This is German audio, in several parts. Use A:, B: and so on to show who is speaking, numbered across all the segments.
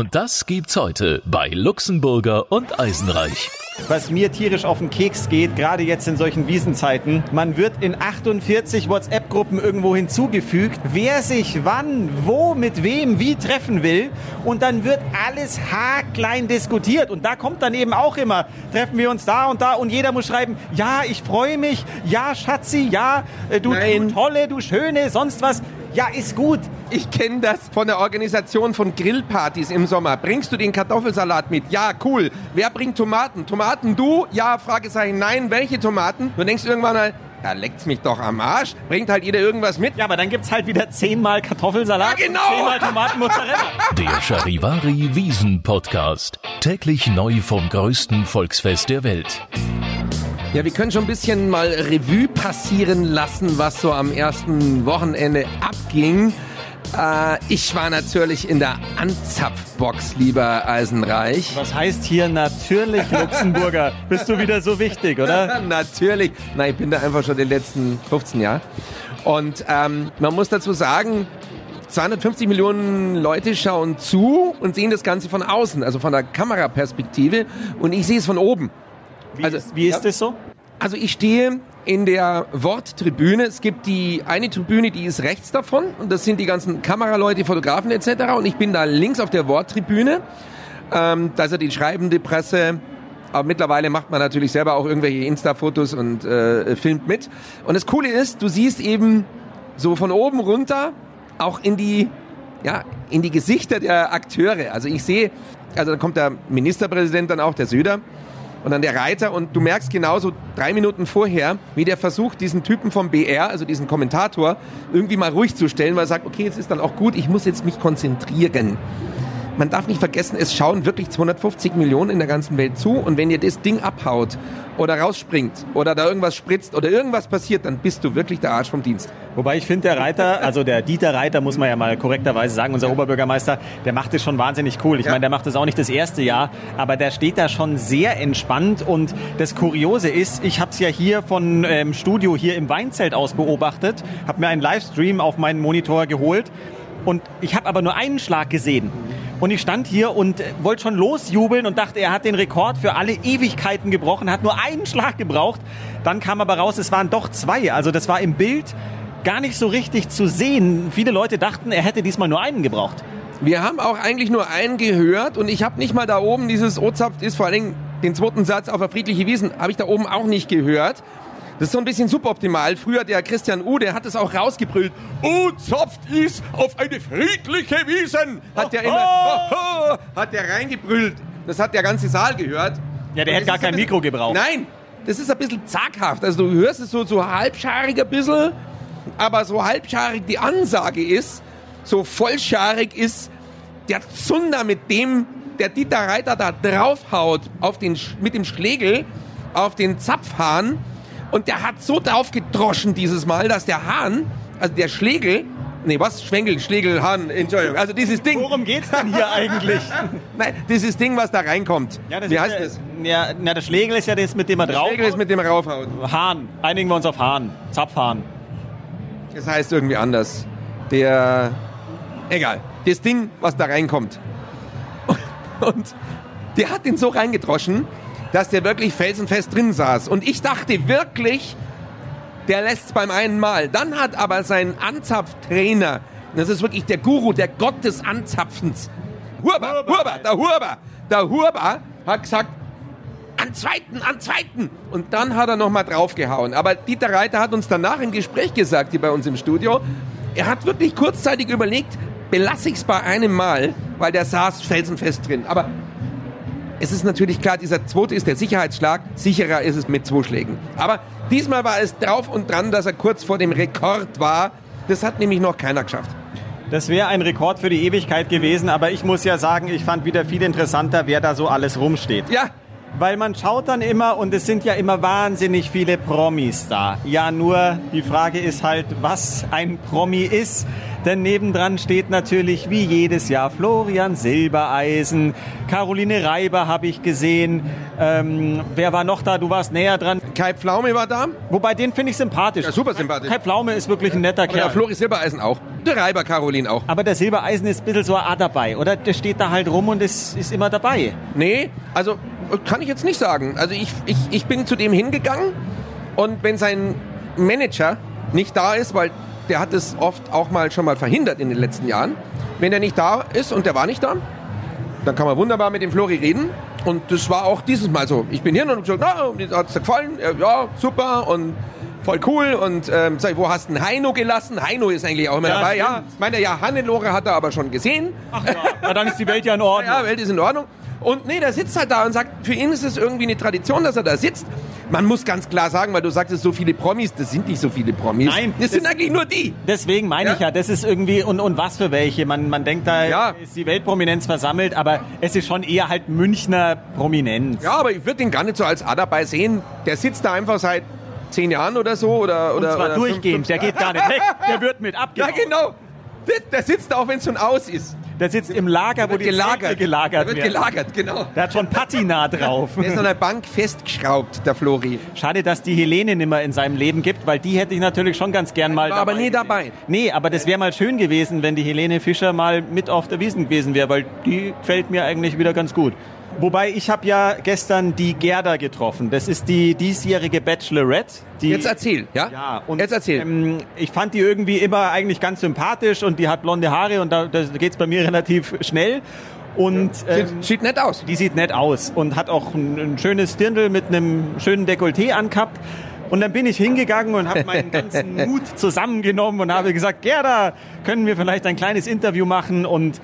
A: Und das gibt's heute bei Luxemburger und Eisenreich.
B: Was mir tierisch auf den Keks geht, gerade jetzt in solchen Wiesenzeiten, man wird in 48 WhatsApp-Gruppen irgendwo hinzugefügt, wer sich wann, wo, mit wem, wie treffen will. Und dann wird alles haarklein diskutiert. Und da kommt dann eben auch immer, treffen wir uns da und da. Und jeder muss schreiben, ja, ich freue mich, ja, Schatzi, ja, äh, du, du tolle, du schöne, sonst was. Ja, ist gut.
C: Ich kenne das von der Organisation von Grillpartys im Sommer. Bringst du den Kartoffelsalat mit? Ja, cool. Wer bringt Tomaten? Tomaten du? Ja, Fragezeichen, nein. Welche Tomaten? Du denkst irgendwann mal, da leckt's mich doch am Arsch. Bringt halt jeder irgendwas mit.
B: Ja, aber dann gibt's halt wieder zehnmal Kartoffelsalat
C: ja, genau.
B: und zehnmal Tomatenmozzarella.
A: Der Charivari Wiesen Podcast. Täglich neu vom größten Volksfest der Welt.
C: Ja, wir können schon ein bisschen mal Revue passieren lassen, was so am ersten Wochenende abging. Äh, ich war natürlich in der Anzapfbox, lieber Eisenreich.
B: Was heißt hier natürlich Luxemburger? Bist du wieder so wichtig, oder?
C: natürlich. Nein, ich bin da einfach schon die letzten 15 Jahre. Und ähm, man muss dazu sagen, 250 Millionen Leute schauen zu und sehen das Ganze von außen, also von der Kameraperspektive. Und ich sehe es von oben.
B: Wie also, ist, wie ist ja, das so?
C: Also ich stehe in der Worttribüne. Es gibt die eine Tribüne, die ist rechts davon und das sind die ganzen Kameraleute, Fotografen etc. Und ich bin da links auf der Worttribüne. Ähm, da ist ja die schreibende Presse. Aber mittlerweile macht man natürlich selber auch irgendwelche Insta-Fotos und äh, filmt mit. Und das Coole ist, du siehst eben so von oben runter auch in die ja, in die Gesichter der Akteure. Also ich sehe, also da kommt der Ministerpräsident dann auch, der Söder, und dann der Reiter. Und du merkst genauso drei Minuten vorher, wie der versucht, diesen Typen vom BR, also diesen Kommentator, irgendwie mal ruhig zu stellen, weil er sagt, okay, jetzt ist dann auch gut, ich muss jetzt mich konzentrieren man darf nicht vergessen, es schauen wirklich 250 Millionen in der ganzen Welt zu und wenn ihr das Ding abhaut oder rausspringt oder da irgendwas spritzt oder irgendwas passiert, dann bist du wirklich der Arsch vom Dienst.
B: Wobei ich finde, der Reiter, also der Dieter Reiter, muss man ja mal korrekterweise sagen, unser Oberbürgermeister, der macht es schon wahnsinnig cool. Ich ja. meine, der macht es auch nicht das erste Jahr, aber der steht da schon sehr entspannt und das Kuriose ist, ich habe es ja hier von ähm, Studio hier im Weinzelt aus beobachtet, habe mir einen Livestream auf meinen Monitor geholt und ich habe aber nur einen Schlag gesehen. Und ich stand hier und wollte schon losjubeln und dachte, er hat den Rekord für alle Ewigkeiten gebrochen, hat nur einen Schlag gebraucht. Dann kam aber raus, es waren doch zwei. Also das war im Bild gar nicht so richtig zu sehen. Viele Leute dachten, er hätte diesmal nur einen gebraucht.
C: Wir haben auch eigentlich nur einen gehört und ich habe nicht mal da oben dieses Ozapft ist vor allen Dingen den zweiten Satz auf der friedliche Wiesen habe ich da oben auch nicht gehört. Das ist so ein bisschen suboptimal. Früher der Christian U, der hat es auch rausgebrüllt. U zopft ist auf eine friedliche Wiesen. Hat der immer, hat der reingebrüllt. Das hat der ganze Saal gehört.
B: Ja, der hätte gar kein Mikro gebraucht.
C: Nein, das ist ein bisschen zaghaft. Also du hörst es so, so halbscharig ein bisschen, aber so halbscharig die Ansage ist, so vollscharig ist der Zunder, mit dem der Dieter Reiter da draufhaut auf den, mit dem Schlegel auf den Zapfhahn und der hat so drauf gedroschen dieses Mal, dass der Hahn, also der Schlegel, Nee, was? Schwenkel, Schlegel, Hahn, Entschuldigung. Also dieses Ding.
B: Worum geht's denn hier eigentlich?
C: Nein, dieses Ding, was da reinkommt.
B: Ja, das Wie heißt der, das? Ja, na, der Schlegel ist ja das, mit dem er drauf.
C: Schlegel ist mit dem er raufhaut.
B: Hahn. Einigen wir uns auf Hahn. Zapfhahn.
C: Das heißt irgendwie anders. Der. Egal. Das Ding, was da reinkommt. Und der hat den so reingedroschen, dass der wirklich felsenfest drin saß. Und ich dachte wirklich, der lässt es beim einen Mal. Dann hat aber sein Anzapftrainer, das ist wirklich der Guru, der Gott des Anzapfens, Hurba, Hurba, der Hurba, der Hurba hat gesagt, an zweiten, an zweiten. Und dann hat er nochmal draufgehauen. Aber Dieter Reiter hat uns danach im Gespräch gesagt, hier bei uns im Studio, er hat wirklich kurzzeitig überlegt, belasse ich es bei einem Mal, weil der saß felsenfest drin. Aber es ist natürlich klar, dieser zweite ist der Sicherheitsschlag. Sicherer ist es mit zwei Schlägen. Aber diesmal war es drauf und dran, dass er kurz vor dem Rekord war. Das hat nämlich noch keiner geschafft.
B: Das wäre ein Rekord für die Ewigkeit gewesen, aber ich muss ja sagen, ich fand wieder viel interessanter, wer da so alles rumsteht.
C: Ja,
B: weil man schaut dann immer und es sind ja immer wahnsinnig viele Promis da. Ja, nur die Frage ist halt, was ein Promi ist. Denn nebendran steht natürlich wie jedes Jahr Florian Silbereisen, Caroline Reiber habe ich gesehen. Ähm, wer war noch da? Du warst näher dran.
C: Kai Pflaume war da.
B: Wobei den finde ich sympathisch.
C: Ja, super sympathisch.
B: Kai Pflaume ist wirklich ein netter
C: Aber
B: Kerl.
C: der Flori Silbereisen auch. Der Reiber Caroline auch.
B: Aber der Silbereisen ist ein bisschen so Art dabei, oder? Der steht da halt rum und ist, ist immer dabei.
C: Nee, also kann ich jetzt nicht sagen. Also ich, ich, ich bin zu dem hingegangen und wenn sein Manager nicht da ist, weil der hat es oft auch mal schon mal verhindert in den letzten Jahren, wenn er nicht da ist und der war nicht da, dann kann man wunderbar mit dem Flori reden. Und das war auch dieses Mal so. Ich bin hier und hab gesagt, na, hat es dir gefallen? Ja, super und voll cool. Und ähm, sag ich, wo hast du den Heino gelassen? Heino ist eigentlich auch immer
B: Ja,
C: dabei. Ja,
B: stimmt.
C: meine, ja, Hannelore hat er aber schon gesehen.
B: Ach ja, na, dann ist die Welt ja in Ordnung.
C: Ja, Welt ist in Ordnung. Und nee, der sitzt halt da und sagt, für ihn ist es irgendwie eine Tradition, dass er da sitzt. Man muss ganz klar sagen, weil du sagtest, so viele Promis, das sind nicht so viele Promis.
B: Nein,
C: das, sind
B: das-
C: eigentlich nur die.
B: Deswegen meine
C: Ja.
B: ich ja, das ist irgendwie, und, und was für welche. Man, man denkt, da
C: Ja.
B: ist die Weltprominenz versammelt, aber es ist schon eher halt Münchner Prominenz.
C: Ja, aber ich würde den gar nicht so als A dabei sehen. Der sitzt da einfach seit zehn Jahren oder so. Oder,
B: und
C: oder,
B: zwar
C: oder
B: durchgehend,
C: fünf-
B: der geht gar nicht weg, der wird mit
C: Ja,
B: abgebaut.
C: genau. Der, der sitzt da auch, wenn es schon aus ist.
B: Der sitzt im Lager, wo die Zelte gelagert
C: Der wird gelagert, genau.
B: Der hat schon Patina drauf.
C: Der ist an der Bank festgeschraubt, der Flori.
B: Schade, dass die Helene nicht mehr in seinem Leben gibt, weil die hätte ich natürlich schon ganz gern mal
C: War aber nie dabei.
B: Nee, aber das wäre mal schön gewesen, wenn die Helene Fischer mal mit auf der Wiesen gewesen wäre, weil die gefällt mir eigentlich wieder ganz gut. Wobei, ich habe ja gestern die Gerda getroffen. Das ist die diesjährige Bachelorette. Die
C: Jetzt erzähl, ja?
B: Ja, und
C: Jetzt erzähl.
B: Ähm, ich fand die irgendwie immer eigentlich ganz sympathisch und die hat blonde Haare und da, da geht's bei mir relativ schnell. Und ähm,
C: sieht, sieht nett aus.
B: die sieht nett aus und hat auch ein, ein schönes Dirndl mit einem schönen Dekolleté angehabt. Und dann bin ich hingegangen und habe meinen ganzen Mut zusammengenommen und habe gesagt, Gerda, können wir vielleicht ein kleines Interview machen? Und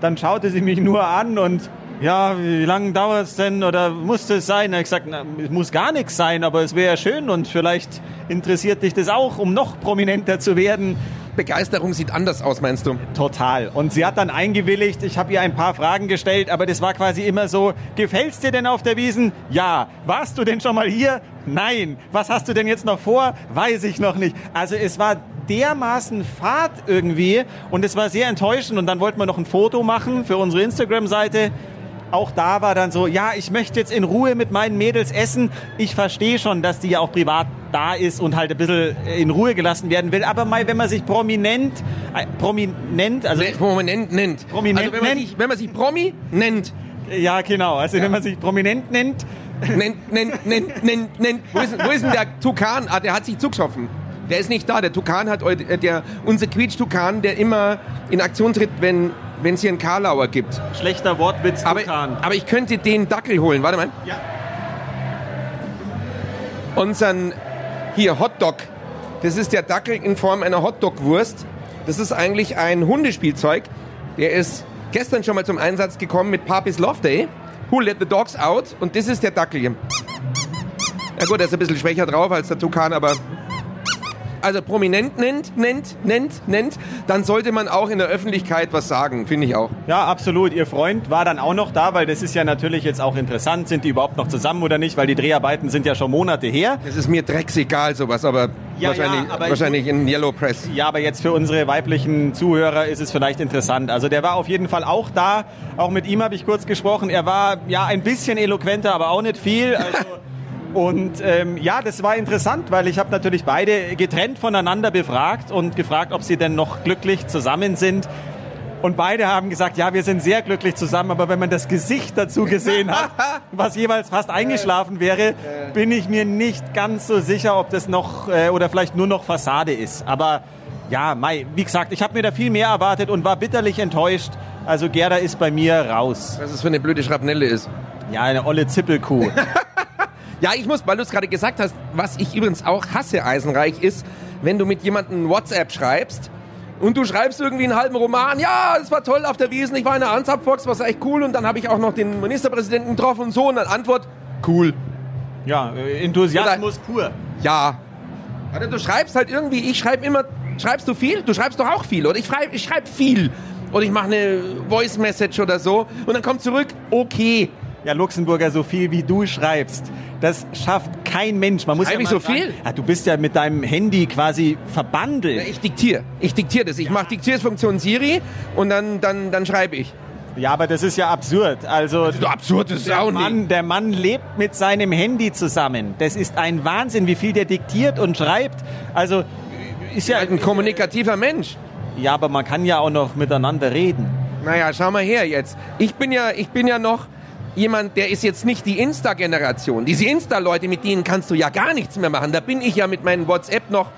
B: dann schaute sie mich nur an und ja, wie lange dauert es denn oder muss das sein? Da ich gesagt, na, es muss gar nichts sein, aber es wäre schön und vielleicht interessiert dich das auch, um noch prominenter zu werden.
C: Begeisterung sieht anders aus, meinst du?
B: Total. Und sie hat dann eingewilligt. Ich habe ihr ein paar Fragen gestellt, aber das war quasi immer so, gefällt's dir denn auf der Wiesen? Ja. Warst du denn schon mal hier? Nein. Was hast du denn jetzt noch vor? Weiß ich noch nicht. Also es war dermaßen Fahrt irgendwie und es war sehr enttäuschend und dann wollten wir noch ein Foto machen für unsere Instagram-Seite. Auch da war dann so, ja, ich möchte jetzt in Ruhe mit meinen Mädels essen. Ich verstehe schon, dass die ja auch privat da ist und halt ein bisschen in Ruhe gelassen werden will. Aber mal, wenn man sich prominent, äh, prominent, also
C: Prominent nennt.
B: Prominent
C: also wenn man,
B: nennt.
C: sich, wenn man sich Promi nennt,
B: ja genau, also wenn man sich prominent nennt,
C: nennt, nennt, nennt, nennt, nennt. Wo ist, wo ist denn der Tukan? Ah, der hat sich zugesoffen. Der ist nicht da. Der Tukan hat, äh, der, unser Quietsch-Tukan, der immer in Aktion tritt, wenn wenn es hier einen Karlauer gibt.
B: schlechter Wortwitz,
C: Aber, aber ich könnte den Dackel holen. Warte mal.
B: Ja.
C: Unseren, hier, Hotdog. Das ist der Dackel in Form einer Hotdog-Wurst. Das ist eigentlich ein Hundespielzeug. Der ist gestern schon mal zum Einsatz gekommen mit Papis Love Day. Who let the dogs out? Und das ist der Dackel hier. Ja gut, der ist ein bisschen schwächer drauf als der Tukan, aber... Also prominent nennt, nennt, nennt, nennt, dann sollte man auch in der Öffentlichkeit was sagen, finde ich auch.
B: Ja, absolut. Ihr Freund war dann auch noch da, weil das ist ja natürlich jetzt auch interessant. Sind die überhaupt noch zusammen oder nicht? Weil die Dreharbeiten sind ja schon Monate her.
C: Es ist mir drecksegal sowas, aber
B: Ja,
C: wahrscheinlich,
B: ja, aber ich-
C: wahrscheinlich in Yellow Press.
B: Ja, aber jetzt für unsere weiblichen Zuhörer ist es vielleicht interessant. Also der war auf jeden Fall auch da. Auch mit ihm habe ich kurz gesprochen. Er war ja ein bisschen eloquenter, aber auch nicht viel. Also, und ähm, ja, das war interessant, weil ich habe natürlich beide getrennt voneinander befragt und gefragt, ob sie denn noch glücklich zusammen sind. Und beide haben gesagt, ja, wir sind sehr glücklich zusammen, aber wenn man das Gesicht dazu gesehen hat, was jeweils fast eingeschlafen wäre, bin ich mir nicht ganz so sicher, ob das noch äh, oder vielleicht nur noch Fassade ist. Aber ja, Mai, wie gesagt, ich habe mir da viel mehr erwartet und war bitterlich enttäuscht. Also Gerda ist bei mir raus.
C: Was es für eine blöde Schrapnelle ist.
B: Ja, eine olle Zippelkuh.
C: Ja, ich muss, weil du es gerade gesagt hast, was ich übrigens auch hasse, Eisenreich, ist, wenn du mit jemandem WhatsApp schreibst und du schreibst irgendwie einen halben Roman, ja, es war toll auf der Wiesn, ich war in der Ansapfox, war echt cool und dann habe ich auch noch den Ministerpräsidenten getroffen und so und dann Antwort, cool.
B: ja, äh, Enthusiasmus pur.
C: Ja. Oder du schreibst halt irgendwie, ich schreibe immer, schreibst du viel? Du schreibst doch auch viel, oder? Ich schreibe ich schreib viel. Oder ich mache eine Voice Message oder so und dann kommt zurück, okay.
B: Ja, Luxemburger, so viel wie du schreibst, das schafft kein Mensch. Man muss
C: Schreib
B: ja
C: ich so viel?
B: Ja, du bist ja mit deinem Handy quasi verbandelt.
C: Ja, ich diktiere. Ich diktiere das. Ich mache Diktiersfunktion Siri und dann, dann, dann schreibe ich.
B: Ja, aber das ist ja absurd. Also
C: So absurd ist
B: der
C: auch
B: Mann,
C: nicht.
B: der Mann lebt mit seinem Handy zusammen. Das ist ein Wahnsinn, wie viel der diktiert und schreibt. Also ist ja
C: Halt ein kommunikativer Mensch.
B: ja, aber man kann ja auch noch miteinander reden.
C: Naja, schau mal her jetzt. Ich bin ja, ich bin ja noch jemand, der ist jetzt nicht die Insta-Generation. Diese Insta-Leute, mit denen kannst du ja gar nichts mehr machen. Da bin ich ja mit meinem WhatsApp noch.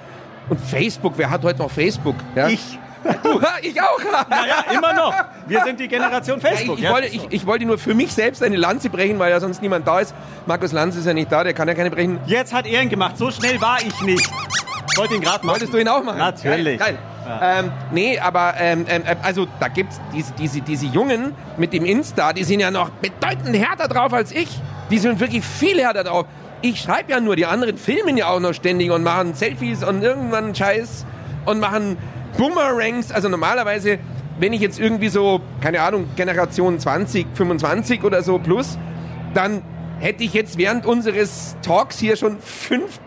C: Und Facebook, wer hat heute noch Facebook? Ja?
B: Ich.
C: Du, ich auch.
B: Ja, immer noch. Wir sind die Generation
C: Ja,
B: Facebook.
C: ich, ich,
B: ja.
C: wollte, ich, ich wollte nur für mich selbst eine Lanze brechen, weil ja sonst niemand da ist. Markus Lanz ist ja nicht da, der kann ja keine brechen.
B: Jetzt hat er ihn gemacht. So schnell war ich nicht. Ich wollte ihn gerade machen.
C: Wolltest du ihn auch machen?
B: Natürlich.
C: Geil. geil. Ähm, nee, aber ähm, ähm, ähm, also da gibt's diese, diese, diese Jungen mit dem Insta, die sind ja noch bedeutend härter drauf als ich. Die sind wirklich viel härter drauf. Ich schreibe ja nur, die anderen filmen ja auch noch ständig und machen Selfies und irgendwann Scheiß und machen Boomerangs. Also normalerweise, wenn ich jetzt irgendwie so, keine Ahnung, Generation 20, 25 oder so plus, dann hätte ich jetzt während unseres Talks hier schon fünf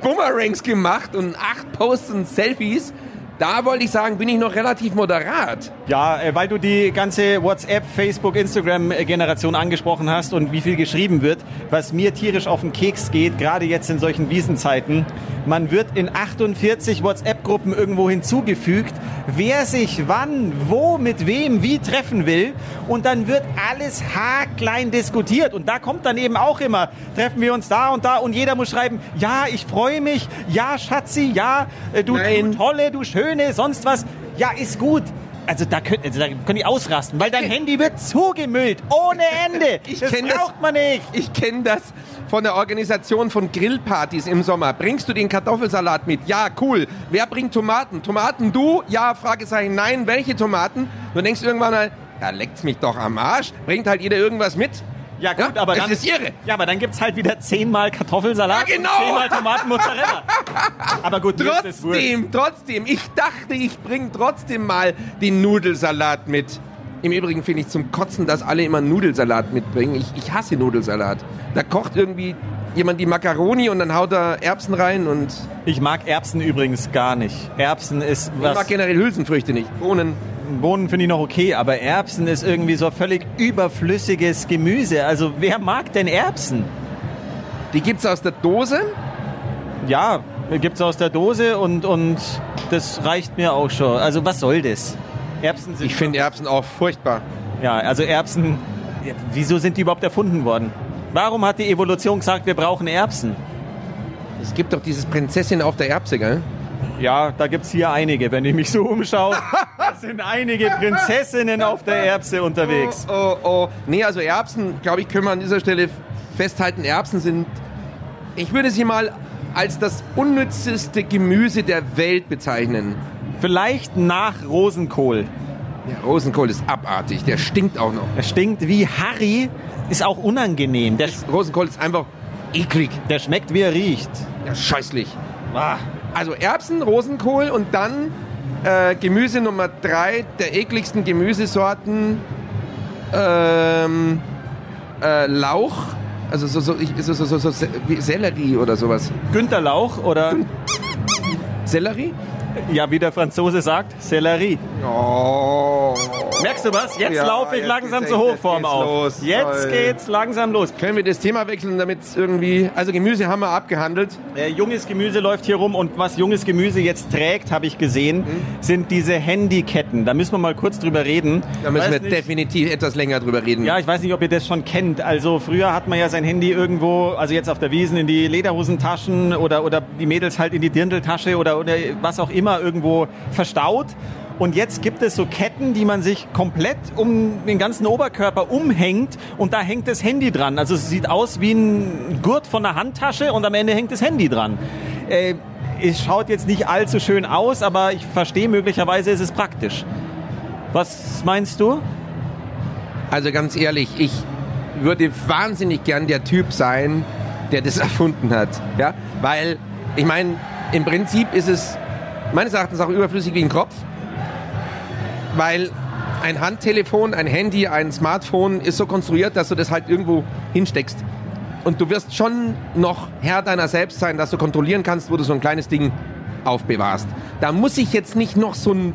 C: Boomerangs gemacht und acht Posts und Selfies. Da wollte ich sagen, bin ich noch relativ moderat.
B: Ja, äh, weil du die ganze WhatsApp, Facebook, Instagram-Generation angesprochen hast und wie viel geschrieben wird, was mir tierisch auf den Keks geht, gerade jetzt in solchen Wiesenzeiten. Man wird in 48 WhatsApp-Gruppen irgendwo hinzugefügt, wer sich wann, wo, mit wem, wie treffen will. Und dann wird alles haarklein diskutiert. Und da kommt dann eben auch immer, treffen wir uns da und da. Und jeder muss schreiben, ja, ich freue mich, ja, Schatzi, ja, äh, du, du tolle, du schöne, sonst was. Ja, ist gut. Also da können, also da können die ausrasten, weil dein Handy wird zugemüllt, ohne Ende.
C: Ich
B: das
C: kenn das.
B: braucht man nicht.
C: Ich kenne das von der Organisation von Grillpartys im Sommer. Bringst du den Kartoffelsalat mit? Ja, cool. Wer bringt Tomaten? Tomaten du? Ja, Fragezeichen, nein. Welche Tomaten? Du denkst irgendwann mal, ja, leckt's mich doch am Arsch. Bringt halt jeder irgendwas mit?
B: Ja gut, aber
C: es
B: dann
C: ist irre.
B: Ja, aber dann gibt's halt wieder zehnmal Kartoffelsalat
C: Ja, genau.
B: und zehnmal Tomatenmozzarella. aber gut.
C: Trotzdem, trotzdem. Ich dachte, ich bringe trotzdem mal den Nudelsalat mit. Im Übrigen finde ich zum Kotzen, dass alle immer Nudelsalat mitbringen. Ich, ich hasse Nudelsalat. Da kocht irgendwie jemand die Macaroni und dann haut er Erbsen rein und
B: Ich mag Erbsen übrigens gar nicht. Erbsen ist
C: ich mag
B: was.
C: generell Hülsenfrüchte nicht. Bohnen.
B: Bohnen finde ich noch okay, aber Erbsen ist irgendwie so völlig überflüssiges Gemüse. Also wer mag denn Erbsen?
C: Die gibt's aus der Dose.
B: Ja, gibt's aus der Dose und, und das reicht mir auch schon. Also was soll das? Erbsen sind
C: Ich finde Erbsen auch furchtbar.
B: Ja, also Erbsen, wieso sind die überhaupt erfunden worden? Warum hat die Evolution gesagt, wir brauchen Erbsen?
C: Es gibt doch dieses Prinzessin auf der Erbse, gell?
B: Ja, da gibt's hier einige, wenn ich mich so umschaue. Da sind einige Prinzessinnen auf der Erbse unterwegs.
C: Oh, oh, oh. Nee, also Erbsen, glaube ich, können wir an dieser Stelle festhalten. Erbsen sind, ich würde sie mal als das unnützeste Gemüse der Welt bezeichnen.
B: Vielleicht nach Rosenkohl.
C: Der Rosenkohl ist abartig, der stinkt auch noch.
B: Er stinkt wie Harry, ist auch unangenehm. Der,
C: Rosenkohl ist einfach eklig,
B: der schmeckt, wie er riecht.
C: ja, scheußlich.
B: Ah,
C: Also Erbsen, Rosenkohl und dann äh, Gemüse Nummer drei der ekligsten Gemüsesorten. Ähm, äh, Lauch, also so, so, ich- so, so, so, so wie Sellerie oder sowas.
B: Günter Lauch oder,
C: Sellerie?
B: ja, wie der Franzose sagt, Sellerie.
C: Oh.
B: Merkst du was? Jetzt
C: Ja,
B: laufe ich
C: jetzt
B: langsam zur Hochform
C: jetzt
B: auf.
C: geht's los.
B: Jetzt
C: Toll.
B: geht's langsam los.
C: Können wir das Thema wechseln, damit irgendwie. Also Gemüse haben wir abgehandelt.
B: Äh, junges Gemüse läuft hier rum und was junges Gemüse jetzt trägt, habe ich gesehen, sind diese Handyketten. Da müssen wir mal kurz drüber reden.
C: Da müssen
B: Weiß
C: wir
B: nicht-
C: definitiv etwas länger drüber reden.
B: Ja, ich weiß nicht, ob ihr das schon kennt. Also früher hat man ja sein Handy irgendwo, also jetzt auf der Wiesen in die Lederhosentaschen oder, oder die Mädels halt in die Dirndltasche oder, oder was auch immer irgendwo verstaut. Und jetzt gibt es so Ketten, die man sich komplett um den ganzen Oberkörper umhängt und da hängt das Handy dran. Also es sieht aus wie ein Gurt von einer Handtasche und am Ende hängt das Handy dran. Äh, es schaut jetzt nicht allzu schön aus, aber ich verstehe möglicherweise, ist es praktisch. Was meinst du?
C: Also ganz ehrlich, ich würde wahnsinnig gern der Typ sein, der das erfunden hat. Ja? Weil, ich meine, im Prinzip ist es meines Erachtens auch überflüssig wie ein Kopf. Weil ein Handtelefon, ein Handy, ein Smartphone ist so konstruiert, dass du das halt irgendwo hinsteckst. Und du wirst schon noch Herr deiner selbst sein, dass du kontrollieren kannst, wo du so ein kleines Ding aufbewahrst. Da muss ich jetzt nicht noch so ein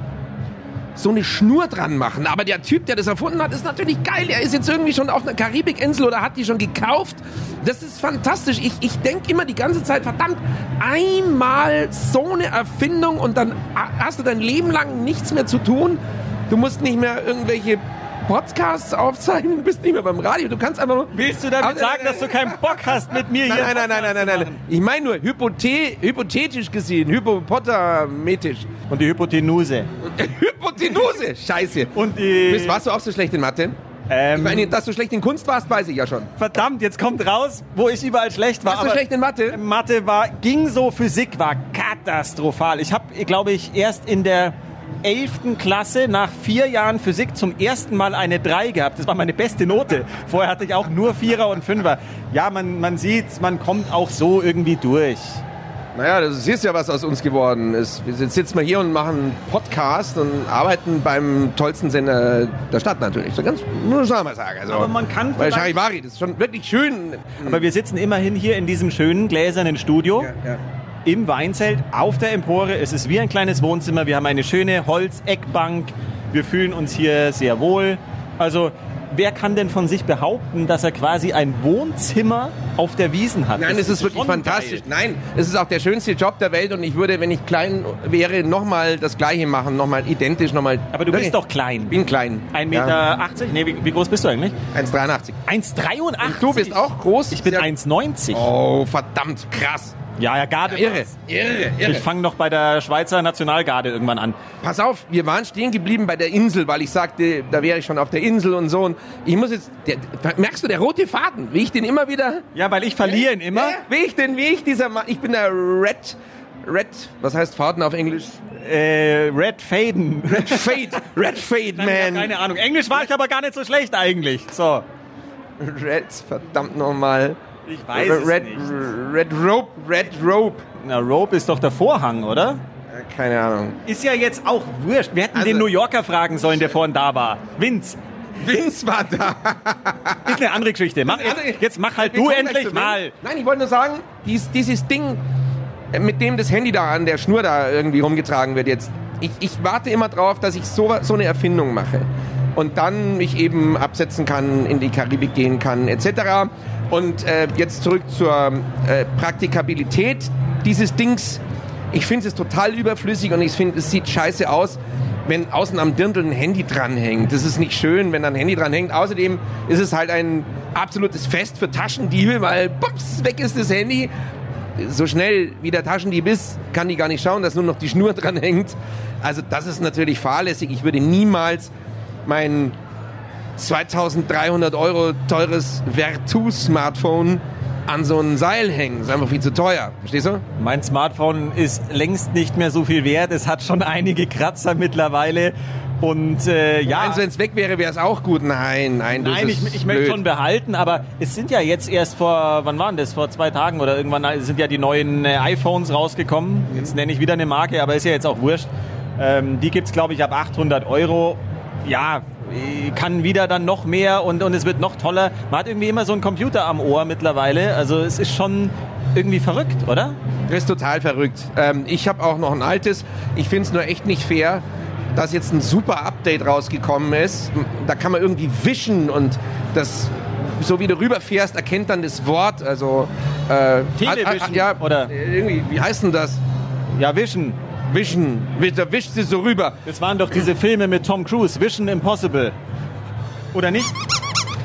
C: so eine Schnur dran machen. Aber der Typ, der das erfunden hat, ist natürlich geil. Er ist jetzt irgendwie schon auf einer Karibikinsel oder hat die schon gekauft. Das ist fantastisch. Ich, ich denke immer die ganze Zeit, verdammt, einmal so eine Erfindung und dann hast du dein Leben lang nichts mehr zu tun. Du musst nicht mehr irgendwelche Podcasts aufzeichnen, bist nicht mehr beim Radio. Du kannst einfach nur.
B: Willst du damit sagen, dass du keinen Bock hast, mit mir hier
C: nein, nein, nein, nein, nein, nein. Ich meine nur hypothe hypothetisch gesehen, hypopotametisch.
B: Und die Hypotenuse.
C: Hypotenuse, scheiße.
B: Und die...
C: Bist, warst du auch so schlecht in Mathe?
B: Ähm,
C: Ich meine, dass du schlecht in Kunst warst, weiß ich ja schon.
B: verdammt, jetzt kommt raus, wo ich überall schlecht war.
C: Warst du schlecht in Mathe?
B: Mathe war, ging so, Physik war katastrophal. Ich habe, glaube ich, erst in der 11. Klasse nach vier Jahren Physik zum ersten Mal eine 3 gehabt. Das war meine beste Note. Vorher hatte ich auch nur Vierer und Fünfer. Ja, man, man sieht, man kommt auch so irgendwie durch.
C: Naja, das ist ja was aus uns geworden. ist. Wir sitzen mal hier und machen einen Podcast und arbeiten beim tollsten Sender der Stadt natürlich. So ganz, muss ich mal sagen. Also,
B: Aber man kann
C: Weil Charivari, das ist schon wirklich schön.
B: Aber wir sitzen immerhin hier in diesem schönen gläsernen Studio.
C: Ja.
B: Im Weinzelt auf der Empore. Es ist wie ein kleines Wohnzimmer. Wir haben eine schöne Holzeckbank. Wir fühlen uns hier sehr wohl. Also, wer kann denn von sich behaupten, dass er quasi ein Wohnzimmer auf der Wiesen hat?
C: Nein,
B: Das
C: es ist wirklich
B: schon
C: fantastisch.
B: geil.
C: Nein, es ist auch der schönste Job der Welt und ich würde, wenn ich klein wäre, nochmal das Gleiche machen, nochmal identisch, nochmal.
B: Aber du bist doch klein.
C: Ich bin klein.
B: 1,80 Meter? Nee, wie, wie groß bist du eigentlich?
C: Ja, 1,83.
B: 1,83.
C: Und du bist auch groß?
B: Ich bin
C: Sehr-
B: 1,90.
C: Oh, verdammt, krass.
B: Ja, ja, Garde.
C: Irre, irre, irre.
B: Ich fange noch bei der Schweizer Nationalgarde irgendwann an.
C: Pass auf, wir waren stehen geblieben bei der Insel, weil ich sagte, da wäre ich schon auf der Insel und so. Und ich muss jetzt, der, merkst du, der rote Faden, wie ich den immer wieder,
B: Ja, weil ich verliere ihn immer.
C: wie ich den, wie ich dieser Mann, ich bin der Red, Red, was heißt Faden auf Englisch?
B: Äh, Red Faden.
C: Red Fade, Red Fade,
B: Nein,
C: man.
B: keine Ahnung. Englisch war ich aber gar nicht so schlecht eigentlich. So.
C: Red, verdammt nochmal.
B: Ich weiß es
C: Red,
B: nicht.
C: Red Rope, Red Rope.
B: Na, Rope ist doch der Vorhang, oder?
C: Keine Ahnung.
B: Ist ja jetzt auch wurscht. Wir hätten
C: Also-
B: den New Yorker fragen sollen, der vorhin da war. Vince.
C: Vince war da.
B: Ist eine andere Geschichte. Mach, jetzt, jetzt mach halt du endlich mal.
C: Nein, ich wollte nur sagen, dies, dieses Ding, äh, mit dem das Handy da an der Schnur da irgendwie rumgetragen wird jetzt. Ich, ich warte immer drauf, dass ich so, so eine Erfindung mache. Und dann mich eben absetzen kann, in die Karibik gehen kann, etc. Und äh, jetzt zurück zur äh, Praktikabilität dieses Dings. Ich finde es total überflüssig und ich finde, es sieht scheiße aus, wenn außen am Dirndl ein Handy dranhängt. Das ist nicht schön, wenn da ein Handy dranhängt. Außerdem ist es halt ein absolutes Fest für Taschendiebe, weil bups, weg ist das Handy. So schnell wie der Taschendieb ist, kann die gar nicht schauen, dass nur noch die Schnur dran hängt. Also das ist natürlich fahrlässig. Ich würde niemals mein 2300 Euro teures Vertu-Smartphone an so ein Seil hängen. Das ist einfach viel zu teuer. Verstehst du?
B: Mein Smartphone ist längst nicht mehr so viel wert. Es hat schon einige Kratzer mittlerweile. Und äh, ja,
C: Meinst wenn es weg wäre, wäre es auch gut? Nein, nein, das
B: Nein,
C: ist
B: ich, ich möchte schon behalten, aber es sind ja jetzt erst vor, wann waren das? Vor zwei Tagen oder irgendwann sind ja die neuen äh, iPhones rausgekommen. Jetzt nenne ich wieder eine Marke, aber ist ja jetzt auch wurscht. Ähm, die gibt's glaube ich, ab 800 Euro. Ja, äh, kann wieder dann noch mehr und, und es wird noch toller. Man hat irgendwie immer so einen Computer am Ohr mittlerweile. Also es ist schon irgendwie verrückt, oder?
C: Das ist total verrückt. Ähm, ich habe auch noch ein altes. Ich finde es nur echt nicht fair, dass jetzt ein super Update rausgekommen ist. Da kann man irgendwie wischen und das, so wie du rüberfährst, erkennt dann das Wort. Also, äh,
B: Television,
C: ja,
B: oder?
C: Irgendwie, wie heißt denn das?
B: Ja, Vision.
C: Wischen. Da wischt sie so rüber.
B: Das waren doch diese Filme mit Tom Cruise, Vision Impossible. Oder nicht?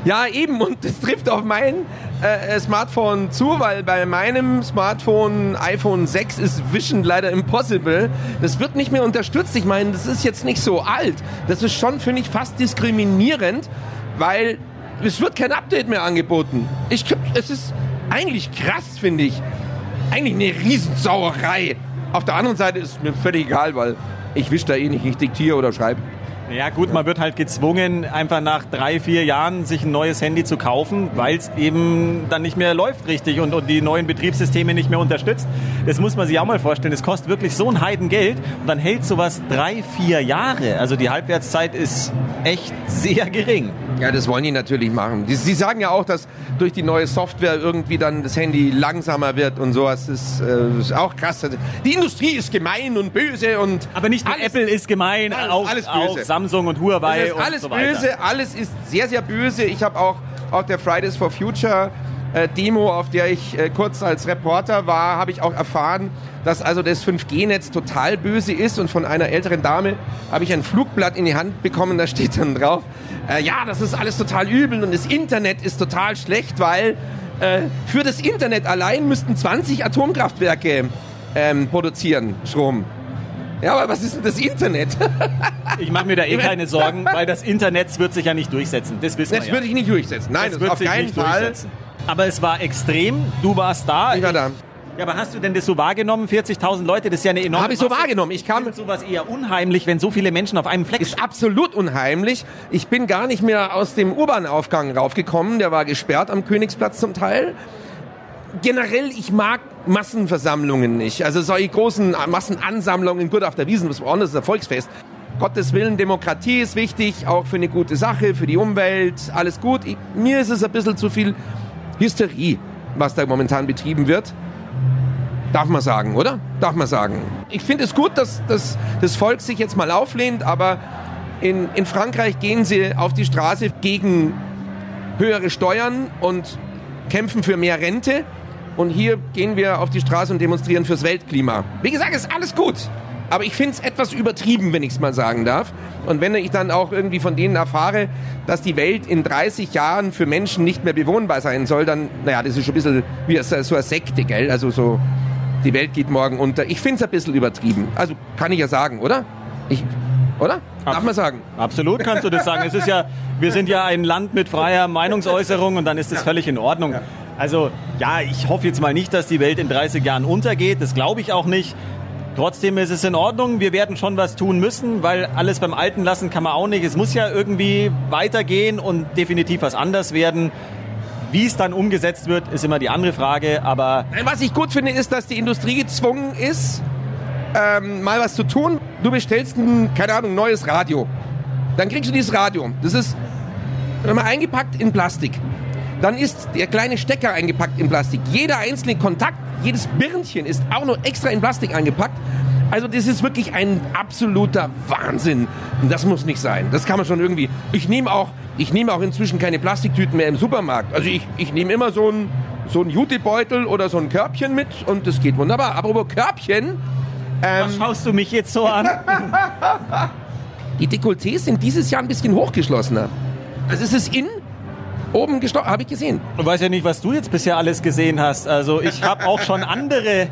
C: Ja, eben, und das trifft auf mein äh, Smartphone zu, weil bei meinem Smartphone iPhone 6 ist Vision leider impossible. Das wird nicht mehr unterstützt. Ich meine, das ist jetzt nicht so alt. Das ist schon, finde ich, fast diskriminierend, weil es wird kein Update mehr angeboten. Ich, es ist eigentlich krass, finde ich. Eigentlich eine Riesensauerei. Auf der anderen Seite ist mir völlig egal, weil ich wisch da eh nicht, ich diktiere oder schreibe.
B: Ja gut, man wird halt gezwungen, einfach nach drei, vier Jahren sich ein neues Handy zu kaufen, weil es eben dann nicht mehr läuft richtig und, und die neuen Betriebssysteme nicht mehr unterstützt. Das muss man sich auch mal vorstellen. Es kostet wirklich so ein Heidengeld und dann hält sowas drei, vier Jahre. Also die Halbwertszeit ist echt sehr gering.
C: Ja, das wollen die natürlich machen. Die, sie sagen ja auch, dass durch die neue Software irgendwie dann das Handy langsamer wird und sowas. Das ist, äh, ist auch krass. Die Industrie ist gemein und böse und...
B: Aber nicht nur
C: alles,
B: Apple ist gemein,
C: alles,
B: auch,
C: alles
B: auch
C: böse.
B: Samsung und Huawei
C: Das ist
B: und
C: alles
B: so weiter.
C: böse, alles ist sehr, sehr böse. Ich habe auch auf der Fridays for Future äh, Demo, auf der ich äh, kurz als Reporter war, habe ich auch erfahren, dass also das 5G-Netz total böse ist und von einer älteren Dame habe ich ein Flugblatt in die Hand bekommen, da steht dann drauf, äh, ja, das ist alles total übel und das Internet ist total schlecht, weil äh, für das Internet allein müssten 20 Atomkraftwerke ähm, produzieren Strom. Ja, aber was ist denn das Internet?
B: Ich mache mir da eh keine Sorgen, weil das Internet wird sich ja nicht durchsetzen. Das wissen
C: Das
B: wir ja.
C: würde ich nicht durchsetzen. Nein,
B: das
C: das
B: wird
C: auf
B: sich
C: keinen
B: nicht
C: Fall.
B: durchsetzen. Aber es war extrem. Du warst da.
C: Ich war da.
B: Ja, aber hast du denn das so wahrgenommen? 40.000 Leute, das ist ja eine enorme
C: Habe ich so
B: Masse.
C: wahrgenommen. Ich kam,
B: Ich finde sowas eher unheimlich, wenn so viele Menschen auf einem Fleck
C: ist absolut unheimlich. Ich bin gar nicht mehr aus dem U-Bahn-Aufgang raufgekommen. Der war gesperrt am Königsplatz zum Teil. Generell, ich mag Massenversammlungen nicht. Also solche großen Massenansammlungen, gut auf der Wiesn, was anderes, ist ein Volksfest. Gottes Willen, Demokratie ist wichtig, auch für eine gute Sache, für die Umwelt, alles gut. Ich, mir ist es ein bisschen zu viel Hysterie, was da momentan betrieben wird. Darf man sagen, oder? Darf man sagen. Ich finde es gut, dass, dass das Volk sich jetzt mal auflehnt, aber in, in Frankreich gehen sie auf die Straße gegen höhere Steuern und kämpfen für mehr Rente. Und hier gehen wir auf die Straße und demonstrieren fürs Weltklima. Wie gesagt, ist alles gut. Aber ich finde es etwas übertrieben, wenn ich es mal sagen darf. Und wenn ich dann auch irgendwie von denen erfahre, dass die Welt in 30 Jahren für Menschen nicht mehr bewohnbar sein soll, dann, naja, das ist schon ein bisschen wie so eine Sekte, gell? Also so, die Welt geht morgen unter. Ich finde es ein bisschen übertrieben. Also kann ich ja sagen, oder? Ich, oder? Darf man sagen?
B: Absolut kannst du das sagen. Es ist ja, wir sind ja ein Land mit freier Meinungsäußerung und dann ist das völlig in Ordnung. Also ja, ich hoffe jetzt mal nicht, dass die Welt in 30 Jahren untergeht. Das glaube ich auch nicht. Trotzdem ist es in Ordnung. Wir werden schon was tun müssen, weil alles beim Alten lassen kann man auch nicht. Es muss ja irgendwie weitergehen und definitiv was anders werden. Wie es dann umgesetzt wird, ist immer die andere Frage. Aber
C: Was ich gut finde, ist, dass die Industrie gezwungen ist, ähm, mal was zu tun. Du bestellst ein, keine Ahnung, neues Radio. Dann kriegst du dieses Radio. Das ist immer eingepackt in Plastik. Dann ist der kleine Stecker eingepackt in Plastik. Jeder einzelne Kontakt, jedes Birnchen ist auch noch extra in Plastik eingepackt. Also das ist wirklich ein absoluter Wahnsinn. Und das muss nicht sein. Das kann man schon irgendwie. Ich nehme auch, ich nehme auch inzwischen keine Plastiktüten mehr im Supermarkt. Also ich, ich nehme immer so ein so ein Jutebeutel oder so ein Körbchen mit und das geht wunderbar. Apropos Körbchen,
B: was schaust du mich jetzt so an?
C: die Dekolletés sind dieses Jahr ein bisschen hochgeschlossener. Also es ist in oben gestochen, habe ich gesehen.
B: Ich weiß ja nicht, was du jetzt bisher alles gesehen hast. Also ich habe auch schon andere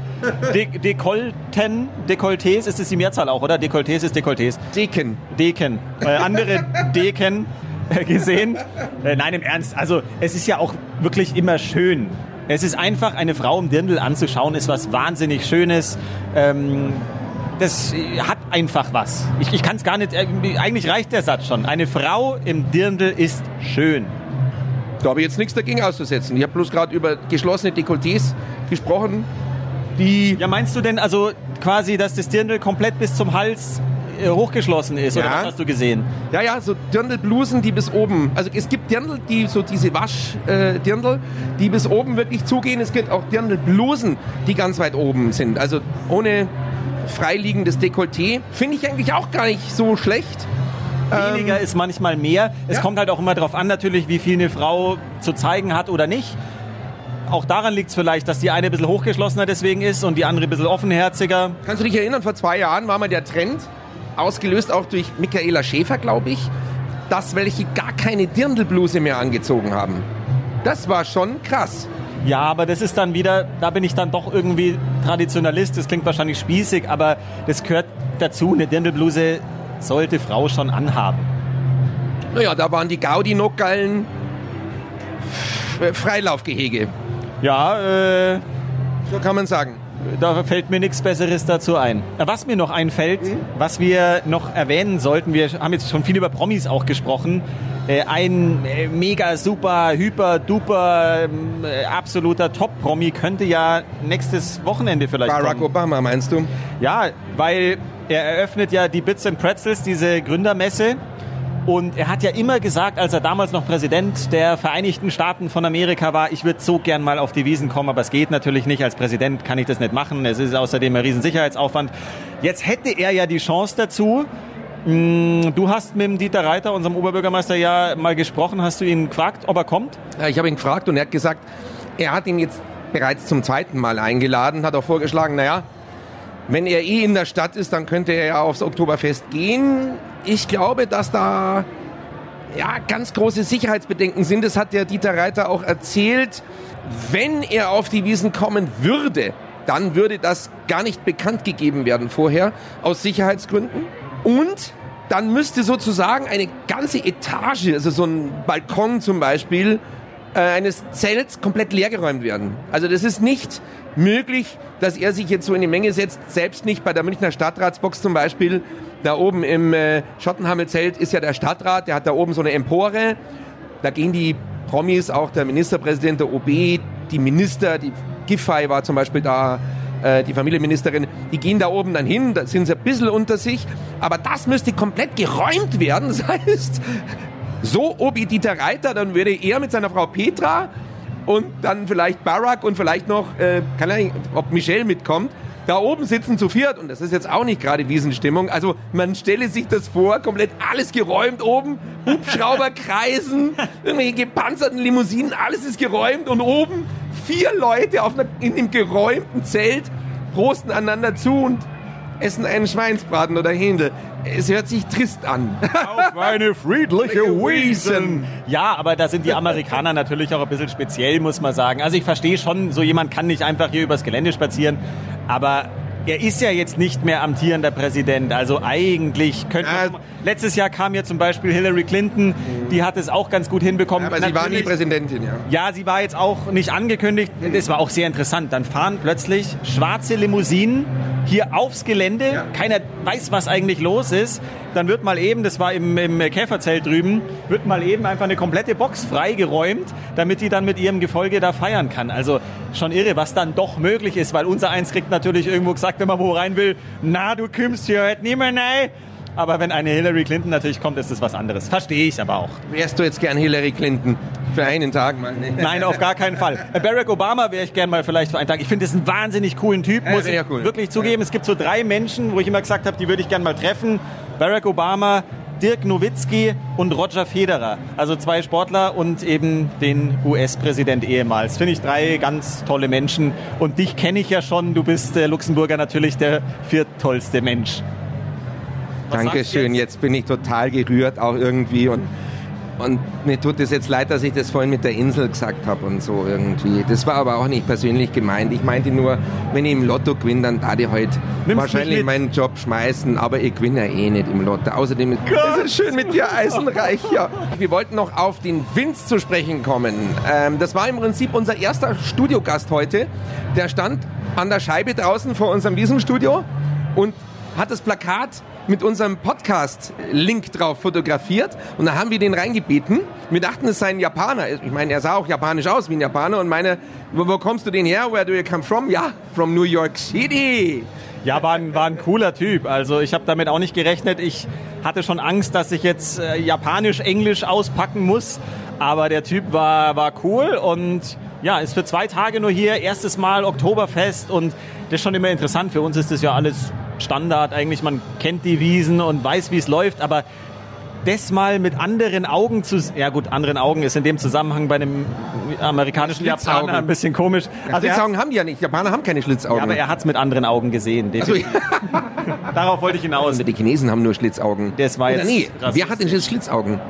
B: De Dekolten, Dekolletés, ist es die Mehrzahl auch, oder? Dekolletés ist Dekolletés.
C: Deken.
B: Deken. Äh, andere Deken äh, gesehen. Äh, nein, im Ernst. Also es ist ja auch wirklich immer schön. Es ist einfach, eine Frau im Dirndl anzuschauen, ist was wahnsinnig Schönes. Ähm, das hat einfach was. Ich, ich kann es gar nicht, äh, eigentlich reicht der Satz schon. Eine Frau im Dirndl ist schön.
C: Da habe ich jetzt nichts dagegen auszusetzen. Ich habe bloß gerade über geschlossene Dekolletés gesprochen, die
B: Ja, meinst du denn also quasi, dass das Dirndl komplett bis zum Hals äh, hochgeschlossen ist? Oder
C: Ja.
B: was hast du gesehen?
C: Ja, ja, so Dirndlblusen, die bis oben. Also es gibt Dirndl, die so diese Wasch-Dirndl, äh, die bis oben wirklich zugehen. Es gibt auch Dirndlblusen, die ganz weit oben sind. Also ohne freiliegendes Dekolleté. Finde ich eigentlich auch gar nicht so schlecht.
B: Weniger ist manchmal mehr. Es
C: ja.
B: kommt halt auch immer darauf an, natürlich, wie viel eine Frau zu zeigen hat oder nicht. Auch daran liegt es vielleicht, dass die eine ein bisschen hochgeschlossener deswegen ist und die andere ein bisschen offenherziger.
C: Kannst du dich erinnern, vor zwei Jahren war mal der Trend, ausgelöst auch durch Michaela Schäfer, glaube ich, dass welche gar keine Dirndlbluse mehr angezogen haben. Das war schon krass.
B: Ja, aber das ist dann wieder, da bin ich dann doch irgendwie Traditionalist. Das klingt wahrscheinlich spießig, aber das gehört dazu. Eine Dirndlbluse sollte Frau schon anhaben.
C: Naja, da waren die Gaudi-Nocgallen F- Freilaufgehege.
B: Ja, äh,
C: So kann man sagen.
B: Da fällt mir nichts Besseres dazu ein. Was mir noch einfällt, mhm. was wir noch erwähnen sollten, wir haben jetzt schon viel über Promis auch gesprochen. Äh, ein äh, mega super, hyper, duper, äh, absoluter Top-Promi könnte ja nächstes Wochenende vielleicht
C: Barack
B: kommen.
C: Obama, meinst du?
B: Ja, weil er eröffnet ja die Bits and Pretzels, diese Gründermesse. Und er hat ja immer gesagt, als er damals noch Präsident der Vereinigten Staaten von Amerika war, ich würde so gern mal auf die Wiesen kommen, aber es geht natürlich nicht. Als Präsident kann ich das nicht machen. Es ist außerdem ein Riesensicherheitsaufwand. Jetzt hätte er ja die Chance dazu. Mm, du hast mit dem Dieter Reiter, unserem Oberbürgermeister, ja mal gesprochen. Hast du ihn gefragt, ob er kommt?
C: Ja, ich habe ihn gefragt und er hat gesagt, er hat ihn jetzt bereits zum zweiten Mal eingeladen, hat auch vorgeschlagen, naja, wenn er eh in der Stadt ist, dann könnte er ja aufs Oktoberfest gehen. Ich glaube, dass da ja, ganz große Sicherheitsbedenken sind. Das hat der Dieter Reiter auch erzählt. Wenn er auf die Wiesen kommen würde, dann würde das gar nicht bekannt gegeben werden vorher, aus Sicherheitsgründen. Und dann müsste sozusagen eine ganze Etage, also so ein Balkon zum Beispiel, äh, eines Zelts komplett leergeräumt werden. Also das ist nicht möglich, dass er sich jetzt so in die Menge setzt, selbst nicht bei der Münchner Stadtratsbox zum Beispiel. Da oben im äh, Schottenhamel-Zelt ist ja der Stadtrat, der hat da oben so eine Empore. Da gehen die Promis, auch der Ministerpräsident, der OB, die Minister, die Giffey war zum Beispiel da, äh, die Familienministerin, die gehen da oben dann hin, da sind sie ein bisschen unter sich. Aber das müsste komplett geräumt werden. Das heißt, so Obi Dieter Reiter, dann würde er mit seiner Frau Petra und dann vielleicht Barack und vielleicht noch, äh, kann ich, ob Michelle mitkommt. Da oben sitzen zu viert und das ist jetzt auch nicht gerade Wiesenstimmung. Also man stelle sich das vor, komplett alles geräumt oben, Hubschrauber kreisen, irgendwelche gepanzerten Limousinen, alles ist geräumt und oben vier Leute auf einer, in dem geräumten Zelt prosten einander zu und essen einen Schweinsbraten oder Händel. Es hört sich trist an.
B: Auf eine friedliche Wiesen. Ja, aber da sind die Amerikaner natürlich auch ein bisschen speziell, muss man sagen. Also ich verstehe schon, so jemand kann nicht einfach hier übers Gelände spazieren, aber er ist ja jetzt nicht mehr amtierender Präsident. Also eigentlich könnte man, Letztes Jahr kam ja zum Beispiel Hillary Clinton, die hat es auch ganz gut hinbekommen.
C: aber sie war nie Präsidentin, ja.
B: Ja, sie war jetzt auch nicht angekündigt. Das war auch sehr interessant. Dann fahren plötzlich schwarze Limousinen hier aufs Gelände. Ja. Keiner weiß, was eigentlich los ist. Dann wird mal eben, das war im, im Käferzelt drüben, wird mal eben einfach eine komplette Box freigeräumt, damit die dann mit ihrem Gefolge da feiern kann. Also schon irre, was dann doch möglich ist, weil unser Eins kriegt natürlich irgendwo gesagt, wenn man wo rein will, na, du kommst hier nicht mehr rein. Aber wenn eine Hillary Clinton natürlich kommt, ist das was anderes. Verstehe ich aber auch.
C: Wärst du jetzt gern Hillary Clinton? Für einen Tag mal?
B: Nee. Nein, auf gar keinen Fall. Barack Obama wäre ich gern mal vielleicht für einen Tag. Ich finde das einen wahnsinnig coolen Typ, muss ja, ich cool. wirklich zugeben. Es gibt so drei Menschen, wo ich immer gesagt habe, die würde ich gern mal treffen. Barack Obama, Dirk Nowitzki und Roger Federer. Also zwei Sportler und eben den US-Präsident ehemals. Finde ich drei ganz tolle Menschen. Und dich kenne ich ja schon. Du bist äh, Luxemburger natürlich der vierttollste Mensch.
C: Dankeschön, jetzt? jetzt bin ich total gerührt auch irgendwie und und mir tut es jetzt leid, dass ich das vorhin mit der Insel gesagt habe und so irgendwie. Das war aber auch nicht persönlich gemeint. Ich meinte nur, wenn ich im Lotto gewinne, dann da ich heute wahrscheinlich meinen Job schmeißen, aber ich gewinne ja eh nicht im Lotto. Außerdem ist es schön mit dir, Eisenreich. Ja. Wir wollten noch auf den Vince zu sprechen kommen. Ähm, das war im Prinzip unser erster Studiogast heute. Der stand an der Scheibe draußen vor unserem Wiesenstudio und hat das Plakat mit unserem Podcast-Link drauf fotografiert und da haben wir den reingebeten. Wir dachten, es sei ein Japaner. Ich meine, er sah auch japanisch aus wie ein Japaner und meine, wo, wo kommst du denn her? Where do you come from? Ja, from New York City.
B: Ja, war ein, war ein cooler Typ. Also ich habe damit auch nicht gerechnet. Ich hatte schon Angst, dass ich jetzt äh, Japanisch, Englisch auspacken muss. Aber der Typ war, war cool und ja, ist für zwei Tage nur hier. Erstes Mal Oktoberfest und das ist schon immer interessant. Für uns ist das ja alles Standard eigentlich, man kennt die Wiesen und weiß, wie es läuft, aber das mal mit anderen Augen zu, ja gut, anderen Augen ist in dem Zusammenhang bei einem amerikanischen Japaner ein bisschen komisch.
C: Also Schlitzaugen haben die ja nicht, Japaner haben keine Schlitzaugen. Ja,
B: aber er hat es mit anderen Augen gesehen. Also, Darauf wollte ich hinaus.
C: Die Chinesen haben nur Schlitzaugen.
B: Das war jetzt. Nee,
C: wer hat denn jetzt Schlitzaugen?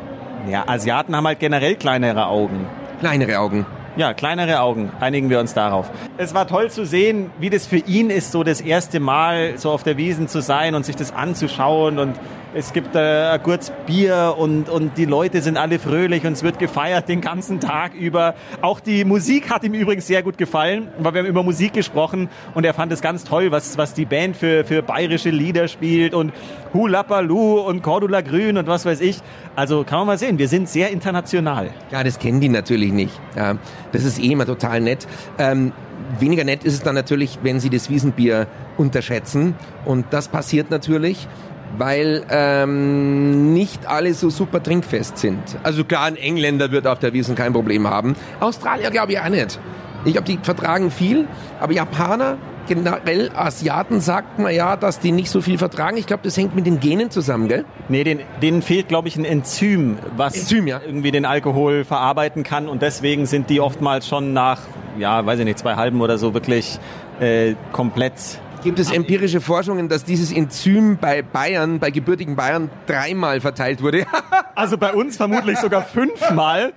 B: Ja, Asiaten haben halt generell kleinere Augen.
C: Kleinere Augen.
B: Ja, kleinere Augen. Einigen wir uns darauf. Es war toll zu sehen, wie das für ihn ist, so das erste Mal so auf der Wiesen zu sein und sich das anzuschauen und es gibt äh, kurz Bier und, und die Leute sind alle fröhlich und es wird gefeiert den ganzen Tag über. Auch die Musik hat ihm übrigens sehr gut gefallen, weil wir haben über Musik gesprochen und er fand es ganz toll, was, was die Band für, für bayerische Lieder spielt und Hula Paloo und Cordula Grün und was weiß ich. Also kann man mal sehen, wir sind sehr international.
C: Ja, das kennen die natürlich nicht. Ja, das ist eh immer total nett. Ähm, weniger nett ist es dann natürlich, wenn sie das Wiesenbier unterschätzen. Und das passiert natürlich weil ähm, nicht alle so super trinkfest sind. Also klar, ein Engländer wird auf der Wiesen kein Problem haben. Australier glaube ich auch nicht. Ich glaube, die vertragen viel, aber Japaner, generell Asiaten sagt man ja, dass die nicht so viel vertragen. Ich glaube, das hängt mit den Genen zusammen, gell?
B: Nee, den, denen fehlt, glaube ich, ein Enzym, was Enzym, ja. irgendwie den Alkohol verarbeiten kann und deswegen sind die oftmals schon nach, ja, weiß ich nicht, zwei halben oder so wirklich äh, komplett
C: Gibt es empirische Forschungen, dass dieses Enzym bei Bayern, bei gebürtigen Bayern, dreimal verteilt wurde?
B: also bei uns vermutlich sogar fünfmal.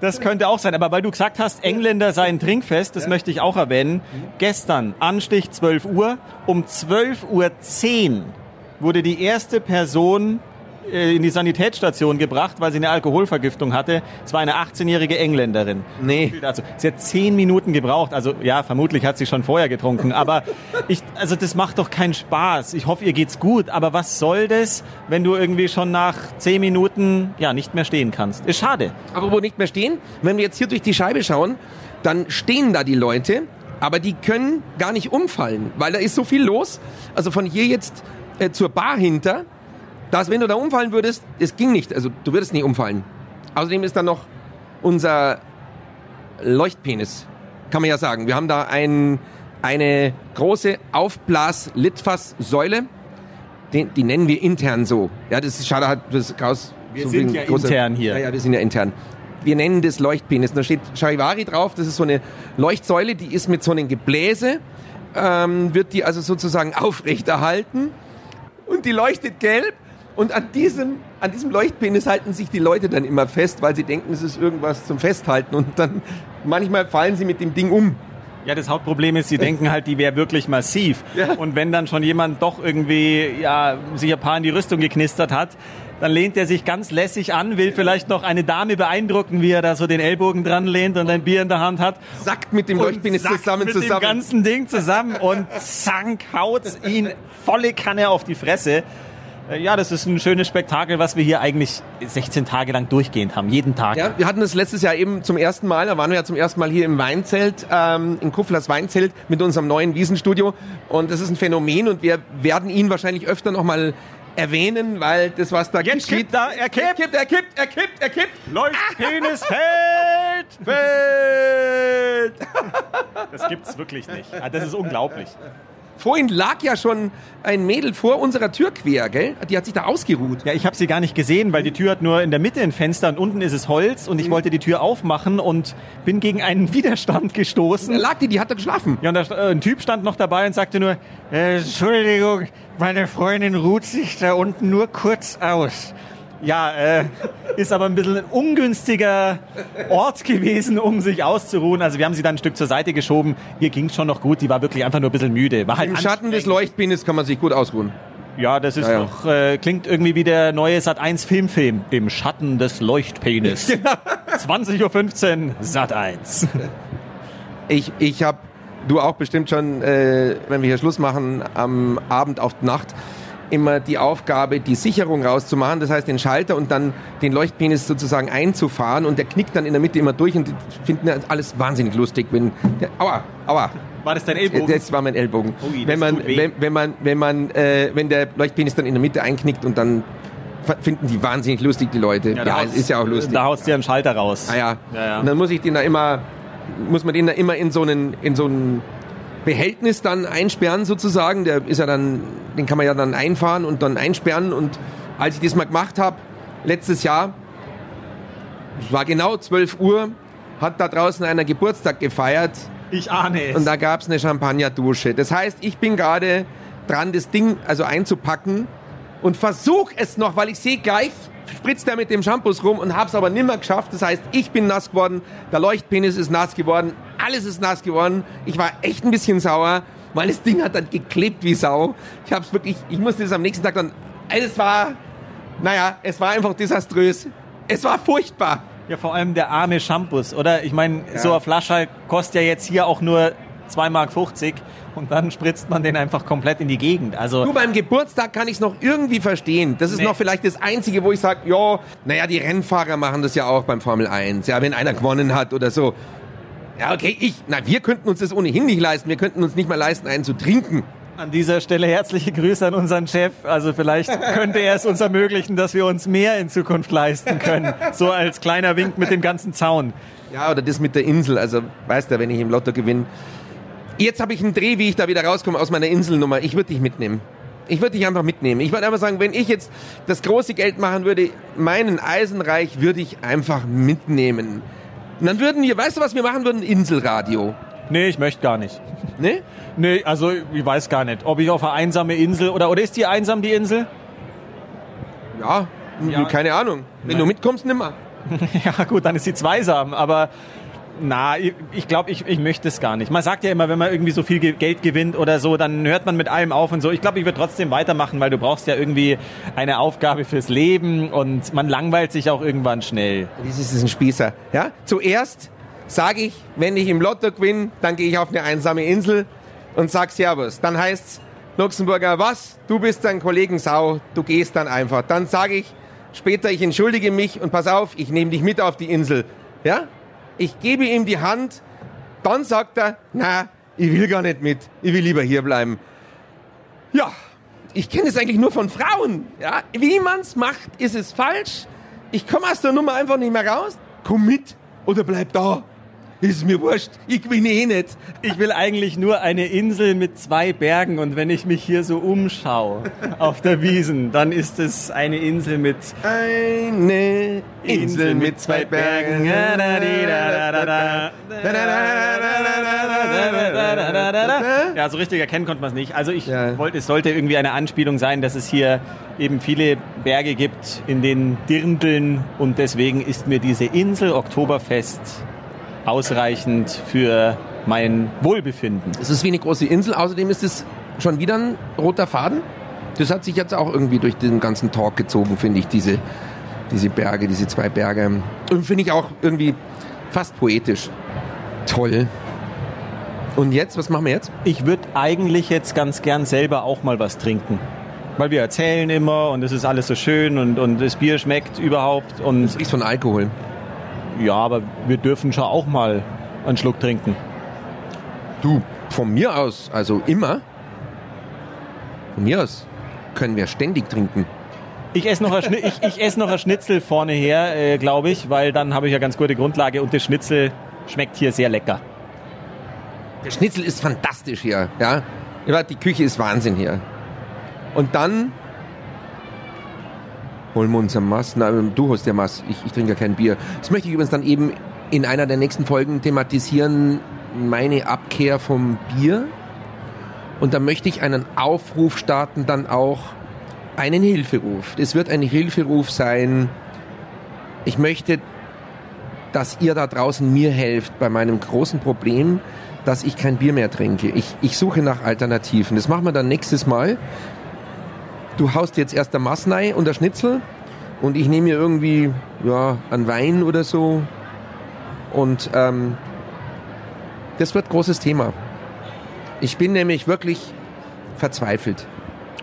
B: Das könnte auch sein. Aber weil du gesagt hast, Engländer seien trinkfest, das ja. möchte ich auch erwähnen. Gestern, Anstich 12 Uhr, um 12.10 Uhr wurde die erste Person in die Sanitätsstation gebracht, weil sie eine Alkoholvergiftung hatte. Es war eine 18-jährige Engländerin.
C: Nee.
B: Also, sie hat zehn Minuten gebraucht. Also ja, vermutlich hat sie schon vorher getrunken. Aber ich, also das macht doch keinen Spaß. Ich hoffe, ihr geht's gut. Aber was soll das, wenn du irgendwie schon nach zehn Minuten ja nicht mehr stehen kannst? Ist schade.
C: Aber wo nicht mehr stehen? Wenn wir jetzt hier durch die Scheibe schauen, dann stehen da die Leute, aber die können gar nicht umfallen, weil da ist so viel los. Also von hier jetzt äh, zur Bar hinter dass wenn du da umfallen würdest, es ging nicht, also du würdest nicht umfallen. Außerdem ist da noch unser Leuchtpenis, kann man ja sagen. Wir haben da ein, eine große Aufblas-Litfaß-Säule, die, die, nennen wir intern so. Ja, das ist schade, hat das
B: raus. Wir so sind ja große, intern hier.
C: Ja, ja, wir sind ja intern. Wir nennen das Leuchtpenis. Da steht Charivari drauf, das ist so eine Leuchtsäule, die ist mit so einem Gebläse, ähm, wird die also sozusagen aufrechterhalten und die leuchtet gelb und an diesem, an diesem Leuchtpenis halten sich die Leute dann immer fest, weil sie denken, es ist irgendwas zum Festhalten. Und dann manchmal fallen sie mit dem Ding um.
B: Ja, das Hauptproblem ist, sie denken halt, die wäre wirklich massiv. Ja. Und wenn dann schon jemand doch irgendwie ja, sich ein paar in die Rüstung geknistert hat, dann lehnt er sich ganz lässig an, will vielleicht noch eine Dame beeindrucken, wie er da so den Ellbogen dran lehnt und ein Bier in der Hand hat.
C: Sackt mit dem Leuchtpenis zusammen
B: mit
C: zusammen.
B: Mit dem ganzen Ding zusammen und zank haut ihn volle Kanne auf die Fresse. Äh, ja, das ist ein schönes Spektakel, was wir hier eigentlich 16 Tage lang durchgehend haben, jeden Tag.
C: Ja, wir hatten das letztes Jahr eben zum ersten Mal, da waren wir ja zum ersten Mal hier im Weinzelt, ähm, in Kufflers Weinzelt mit unserem neuen Wiesenstudio und das ist ein Phänomen und wir werden ihn wahrscheinlich öfter nochmal erwähnen, weil das, was da
B: Jetzt geschieht... da, er kippt, er kippt, er kippt, er kippt, er kippt. Leuchtpenis fällt, fällt. Das gibt's wirklich nicht. Ah, das ist unglaublich.
C: Vorhin lag ja schon ein Mädel vor unserer Tür quer, gell? Die hat sich da ausgeruht.
B: Ja, ich habe sie gar nicht gesehen, weil die Tür hat nur in der Mitte ein Fenster und unten ist es Holz und ich mhm. wollte die Tür aufmachen und bin gegen einen Widerstand gestoßen.
C: Da lag die, die hat da geschlafen.
B: Ja, und da, äh, ein Typ stand noch dabei und sagte nur, äh, Entschuldigung, meine Freundin ruht sich da unten nur kurz aus. Ja, äh, ist aber ein bisschen ein ungünstiger Ort gewesen, um sich auszuruhen. Also wir haben sie dann ein Stück zur Seite geschoben. Ihr ging schon noch gut. Die war wirklich einfach nur ein bisschen müde. War
C: halt Im Schatten des Leuchtbindes kann man sich gut ausruhen.
B: Ja, das ist ja, ja. Noch, äh, klingt irgendwie wie der neue Sat1 Filmfilm. Im Schatten des Leuchtpenis. 20.15 Uhr Sat1.
C: Ich, ich habe, du auch bestimmt schon, äh, wenn wir hier Schluss machen, am Abend auf Nacht, immer die Aufgabe, die Sicherung rauszumachen, das heißt den Schalter und dann den Leuchtpenis sozusagen einzufahren und der knickt dann in der Mitte immer durch und die finden alles wahnsinnig lustig, wenn der, aua, aua.
B: War das dein Ellbogen?
C: Das war mein Ellbogen. Ui, wenn man, wenn, wenn man, wenn man, äh, wenn der Leuchtpenis dann in der Mitte einknickt und dann finden die wahnsinnig lustig, die Leute.
B: Ja, ja ist ja auch lustig. Da haust du ja einen Schalter raus.
C: Ah, ja. ja, ja. Und dann muss ich den da immer, muss man den da immer in so einen, in so einen Behältnis dann einsperren sozusagen. Der ist ja dann, den kann man ja dann einfahren und dann einsperren. Und als ich das mal gemacht habe, letztes Jahr, es war genau 12 Uhr, hat da draußen einer Geburtstag gefeiert.
B: Ich ahne es.
C: Und da gab es eine Champagnerdusche. Das heißt, ich bin gerade dran, das Ding also einzupacken und versuche es noch, weil ich sehe gleich, spritzt er mit dem Shampoos rum und hab's aber nimmer geschafft. Das heißt, ich bin nass geworden, der Leuchtpenis ist nass geworden, alles ist nass geworden. Ich war echt ein bisschen sauer, weil das Ding hat dann geklebt wie Sau. Ich hab's wirklich, ich musste das am nächsten Tag dann Es war, naja, es war einfach desaströs. Es war furchtbar.
B: Ja, vor allem der arme Shampoos, oder? Ich meine, so eine Flasche kostet ja jetzt hier auch nur 2,50 Mark und dann spritzt man den einfach komplett in die Gegend. Also
C: Du, beim Geburtstag kann ich es noch irgendwie verstehen. Das ist
B: Nee.
C: noch vielleicht das Einzige, wo ich sage, ja, naja, die Rennfahrer machen das ja auch beim Formel 1. Ja, wenn einer gewonnen hat oder so. Ja, okay, ich, na, wir könnten uns das ohnehin nicht leisten. Wir könnten uns nicht mal leisten, einen zu trinken.
B: an dieser Stelle herzliche Grüße an unseren Chef. Also vielleicht könnte er es uns ermöglichen, dass wir uns mehr in Zukunft leisten können. So als kleiner Wink mit dem ganzen Zaun.
C: Ja, oder das mit der Insel. Also, weißt du, wenn ich im Lotto gewinne. Jetzt habe ich einen Dreh, wie ich da wieder rauskomme aus meiner Inselnummer. Ich würde dich mitnehmen. Ich würde dich einfach mitnehmen. Ich würde einfach sagen, wenn ich jetzt das große Geld machen würde, meinen Eisenreich würde ich einfach mitnehmen. Und dann würden wir, weißt du, was wir machen würden? Inselradio.
B: Nee, ich möchte gar nicht.
C: Ne?
B: Nee, also ich weiß gar nicht, ob ich auf eine einsame Insel oder oder ist die einsam die Insel?
C: Ja,
B: Ja.
C: keine Ahnung. Wenn
B: Nein.
C: du mitkommst, nimmer.
B: Ja gut, dann ist sie zweisam, aber na, ich glaube, ich, glaub, ich, ich möchte es gar nicht. Man sagt ja immer, wenn man irgendwie so viel Ge- Geld gewinnt oder so, dann hört man mit allem auf und so. Ich glaube, ich würde trotzdem weitermachen, weil du brauchst ja irgendwie eine Aufgabe fürs Leben und man langweilt sich auch irgendwann schnell.
C: Das ist ein Spießer. Ja? Zuerst sage ich, wenn ich im Lotto gewinne, dann gehe ich auf eine einsame Insel und sag Servus. Dann heißt's Luxemburger, was? Du bist dein Kollegen Sau, du gehst dann einfach. Dann sage ich später, ich entschuldige mich und pass auf, ich nehme dich mit auf die Insel. Ja? Ich gebe ihm die Hand, dann sagt er, na, ich will gar nicht mit, ich will lieber hier bleiben. Ja, ich kenne es eigentlich nur von Frauen. Ja, wie man's macht, ist es falsch. Ich komme aus der Nummer einfach nicht mehr raus. Komm mit oder bleib da. Ist mir wurscht, ich gewinne eh nicht.
B: Ich will eigentlich nur eine Insel mit zwei Bergen und wenn ich mich hier so umschaue auf der Wiesen, dann ist es eine Insel mit
C: Eine Insel mit zwei Bergen.
B: Ja, so richtig erkennen konnte man es nicht. Also ich
C: Ja.
B: wollte, es sollte irgendwie eine Anspielung sein, dass es hier eben viele Berge gibt in den Dirndln und deswegen ist mir diese Insel Oktoberfest ausreichend für mein Wohlbefinden.
C: Es ist wie eine große Insel, außerdem ist es schon wieder ein roter Faden. Das hat sich jetzt auch irgendwie durch den ganzen Talk gezogen, finde ich, diese, diese Berge, diese zwei Berge. Und finde ich auch irgendwie fast poetisch. Toll. Und jetzt, was machen wir jetzt?
B: Ich würde eigentlich jetzt ganz gern selber auch mal was trinken. Weil wir erzählen immer und es ist alles so schön und, und das Bier schmeckt überhaupt und
C: Riecht von Alkohol.
B: Ja, aber wir dürfen schon auch mal einen Schluck trinken.
C: Du, von mir aus, also immer. Von mir aus können wir ständig trinken.
B: Ich esse noch ein, ich, ich ess noch ein Schnitzel vorne her, äh, glaube ich, weil dann habe ich ja ganz gute Grundlage und das Schnitzel schmeckt hier sehr lecker.
C: Der Schnitzel ist fantastisch hier, ja. Ja, Die Küche ist Wahnsinn hier. Und dann holen wir uns ein Mass. Na, du hast ja Mass. Ich, ich trinke ja kein Bier. Das möchte ich übrigens dann eben in einer der nächsten Folgen thematisieren. Meine Abkehr vom Bier. Und da möchte ich einen Aufruf starten, dann auch einen Hilferuf. Es wird ein Hilferuf sein. Ich möchte, dass ihr da draußen mir helft bei meinem großen Problem, dass ich kein Bier mehr trinke. Ich, ich suche nach Alternativen. Das machen wir dann nächstes Mal. Du haust jetzt erst der Massnei und der Schnitzel und ich nehme mir irgendwie ja, einen Wein oder so. Und ähm, das wird großes Thema. Ich bin nämlich wirklich verzweifelt.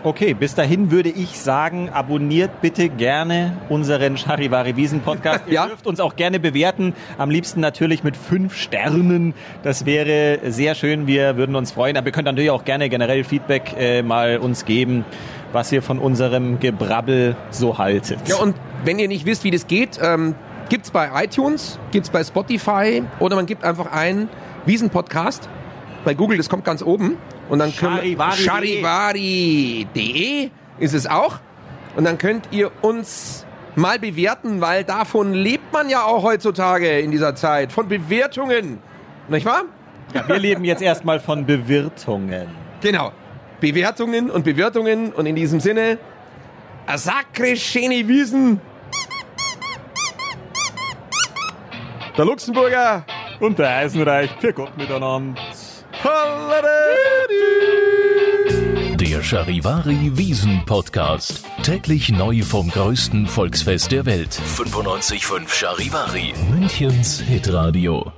B: Okay, bis dahin würde ich sagen, abonniert bitte gerne unseren Charivari Wiesen Podcast. Ihr
C: Ja.
B: dürft uns auch gerne bewerten, am liebsten natürlich mit fünf Sternen. Das wäre sehr schön, wir würden uns freuen. Aber ihr könnt natürlich auch gerne generell Feedback äh, mal uns geben, was ihr von unserem Gebrabbel so haltet.
C: Ja, und wenn ihr nicht wisst, wie das geht, ähm, gibt's bei iTunes, gibt's bei Spotify oder man gibt einfach ein Wiesen-Podcast bei Google, das kommt ganz oben. Und dann.
B: Charivari.de
C: ist es auch. Und dann könnt ihr uns mal bewerten, weil davon lebt man ja auch heutzutage in dieser Zeit. Von Bewertungen. Nicht wahr?
B: Ja, wir leben jetzt erstmal von Bewirtungen.
C: Genau. Bewertungen und Bewertungen. Und in diesem Sinne, a sacre schöne Wiesen. Der Luxemburger.
B: Und der Eisenreich, für Gott miteinander.
A: Der Charivari Wiesen Podcast. Täglich neu vom größten Volksfest der Welt. 95.5 Charivari. Münchens Hitradio.